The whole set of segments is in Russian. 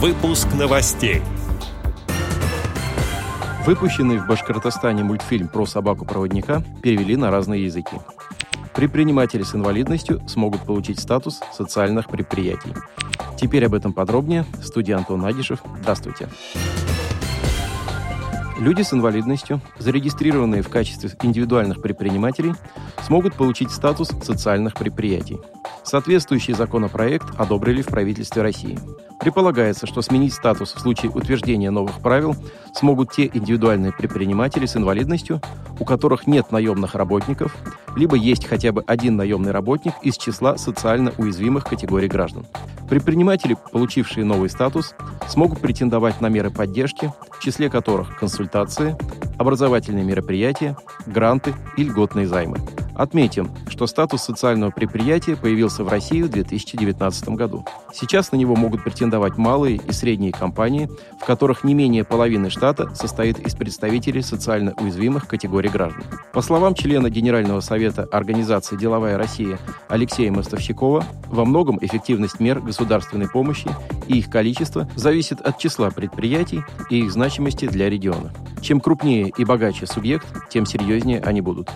Выпуск новостей. Выпущенный в Башкортостане мультфильм про собаку-проводника перевели на разные языки. Предприниматели с инвалидностью смогут получить статус социальных предприятий. Теперь об этом подробнее. Студия Антон Агишев. Здравствуйте. Люди с инвалидностью, зарегистрированные в качестве индивидуальных предпринимателей, смогут получить статус социальных предприятий. Соответствующий законопроект одобрили в правительстве России. Предполагается, что сменить статус в случае утверждения новых правил смогут те индивидуальные предприниматели с инвалидностью, у которых нет наемных работников, либо есть хотя бы один наемный работник из числа социально уязвимых категорий граждан. Предприниматели, получившие новый статус, смогут претендовать на меры поддержки, в числе которых консультации, образовательные мероприятия, гранты и льготные займы. Отметим, что статус социального предприятия появился в России в 2019 году. Сейчас на него могут претендовать малые и средние компании, в которых не менее половины штата состоит из представителей социально уязвимых категорий граждан. По словам члена Генерального совета Организации «Деловая Россия» Алексея Мостовщикова, во многом эффективность мер государственной помощи и их количество зависит от числа предприятий и их значимости для региона. Чем крупнее и богаче субъект, тем серьезнее они будут.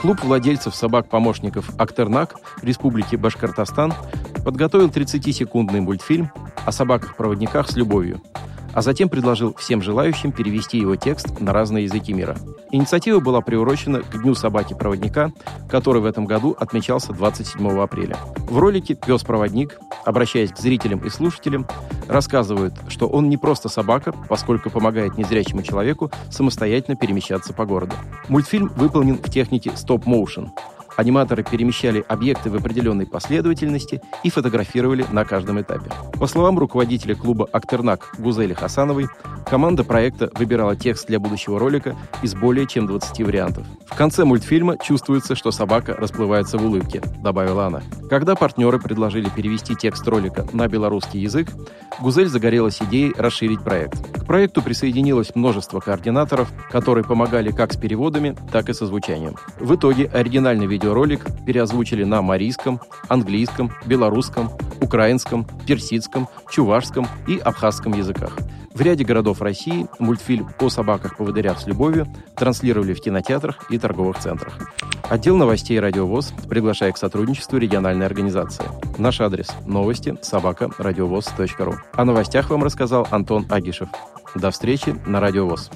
Клуб владельцев собак-помощников «Актернак» Республики Башкортостан подготовил 30-секундный мультфильм о собаках-проводниках с любовью – а затем предложил всем желающим перевести его текст на разные языки мира. Инициатива была приурочена к Дню собаки-проводника, который в этом году отмечался 27 апреля. В ролике «Пес-проводник», обращаясь к зрителям и слушателям, рассказывает, что он не просто собака, поскольку помогает незрячему человеку самостоятельно перемещаться по городу. Мультфильм выполнен в технике стоп-моушен – Аниматоры перемещали объекты в определенной последовательности и фотографировали на каждом этапе. По словам руководителя клуба «Актернак» Гузели Хасановой, команда проекта выбирала текст для будущего ролика из более чем 20 вариантов. В конце мультфильма чувствуется, что собака расплывается в улыбке, добавила она. Когда партнеры предложили перевести текст ролика на белорусский язык, Гузель загорелась идеей расширить проект. К проекту присоединилось множество координаторов, которые помогали как с переводами, так и со звучанием. В итоге оригинальный видеоролик переозвучили на марийском, английском, белорусском, украинском, персидском, чувашском и абхазском языках. В ряде городов России мультфильм о собаках-поводырях с любовью транслировали в кинотеатрах и торговых центрах. Отдел новостей «Радиовоз» приглашает к сотрудничеству региональной организации. Наш адрес – новости собака радиовоз.ру. О новостях вам рассказал Антон Агишев. До встречи на «Радиовоз».